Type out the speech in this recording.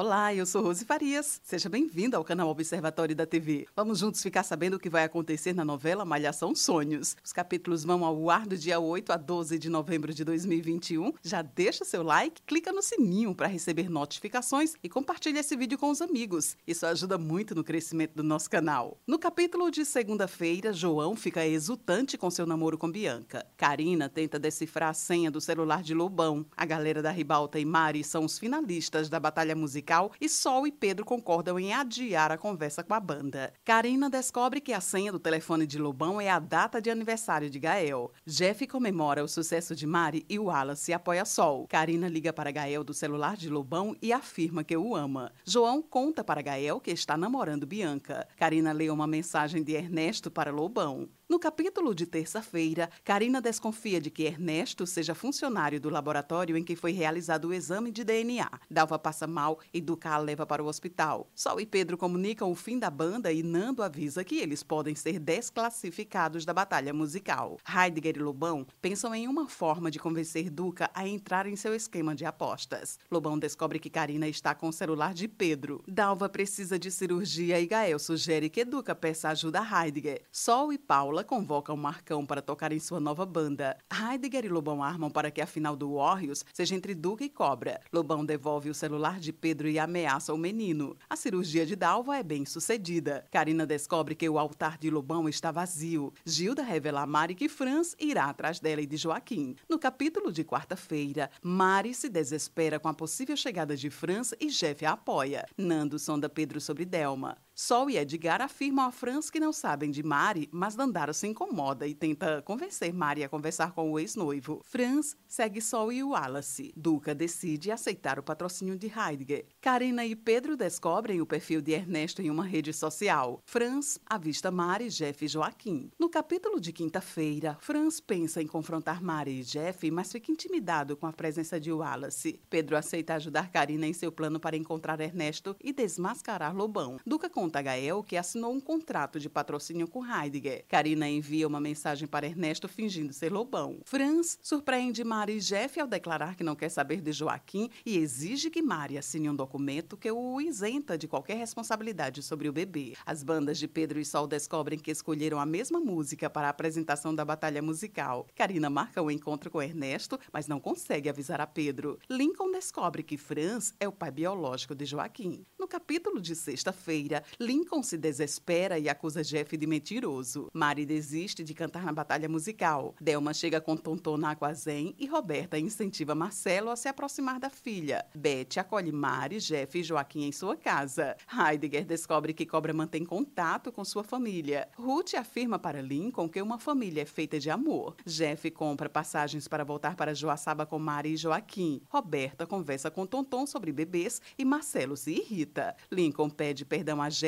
Olá, eu sou Rose Farias. Seja bem-vindo ao canal Observatório da TV. Vamos juntos ficar sabendo o que vai acontecer na novela Malhação Sonhos. Os capítulos vão ao ar do dia 8 a 12 de novembro de 2021. Já deixa seu like, clica no sininho para receber notificações e compartilha esse vídeo com os amigos. Isso ajuda muito no crescimento do nosso canal. No capítulo de segunda-feira, João fica exultante com seu namoro com Bianca. Karina tenta decifrar a senha do celular de Lobão. A galera da Ribalta e Mari são os finalistas da batalha musical musical e Sol e Pedro concordam em adiar a conversa com a banda. Karina descobre que a senha do telefone de Lobão é a data de aniversário de Gael. Jeff comemora o sucesso de Mari e Wallace apoia Sol. Karina liga para Gael do celular de Lobão e afirma que o ama. João conta para Gael que está namorando Bianca. Karina lê uma mensagem de Ernesto para Lobão. No capítulo de terça-feira, Karina desconfia de que Ernesto seja funcionário do laboratório em que foi realizado o exame de DNA. Dalva passa mal e Duca a leva para o hospital. Sol e Pedro comunicam o fim da banda e Nando avisa que eles podem ser desclassificados da batalha musical. Heidegger e Lobão pensam em uma forma de convencer Duca a entrar em seu esquema de apostas. Lobão descobre que Karina está com o celular de Pedro. Dalva precisa de cirurgia e Gael sugere que Duca peça ajuda a Heidegger. Sol e Paula Paula convoca o Marcão para tocar em sua nova banda. Heidegger e Lobão armam para que a final do Warriors seja entre Duca e Cobra. Lobão devolve o celular de Pedro e ameaça o menino. A cirurgia de Dalva é bem sucedida. Karina descobre que o altar de Lobão está vazio. Gilda revela a Mari que Franz irá atrás dela e de Joaquim. No capítulo de quarta-feira, Mari se desespera com a possível chegada de Franz e Jeff a apoia. Nando sonda Pedro sobre Delma. Sol e Edgar afirmam a Franz que não sabem de Mari, mas Dandara se incomoda e tenta convencer Mari a conversar com o ex-noivo. Franz segue Sol e Wallace. Duca decide aceitar o patrocínio de Heidegger. Karina e Pedro descobrem o perfil de Ernesto em uma rede social. Franz avista Mari, Jeff e Joaquim. No capítulo de quinta-feira, Franz pensa em confrontar Mari e Jeff, mas fica intimidado com a presença de Wallace. Pedro aceita ajudar Karina em seu plano para encontrar Ernesto e desmascarar Lobão. Duca conta a Gael que assinou um contrato de patrocínio com Heidegger. Karina envia uma mensagem para Ernesto fingindo ser Lobão. Franz surpreende Mari e Jeff ao declarar que não quer saber de Joaquim e exige que Mari assine um documento que o isenta de qualquer responsabilidade sobre o bebê. As bandas de Pedro e Sol descobrem que escolheram a mesma música para a apresentação da batalha musical. Karina marca o um encontro com Ernesto, mas não consegue avisar a Pedro. Lincoln descobre que Franz é o pai biológico de Joaquim. No capítulo de sexta-feira, Lincoln se desespera e acusa Jeff de mentiroso. Mari desiste de cantar na batalha musical. Delma chega com Tonton na Aquazen e Roberta incentiva Marcelo a se aproximar da filha. Beth acolhe Mari, Jeff e Joaquim em sua casa. Heidegger descobre que Cobra mantém contato com sua família. Ruth afirma para Lincoln que uma família é feita de amor. Jeff compra passagens para voltar para Joaçaba com Mari e Joaquim. Roberta conversa com Tonton sobre bebês e Marcelo se irrita. Lincoln pede perdão a Jeff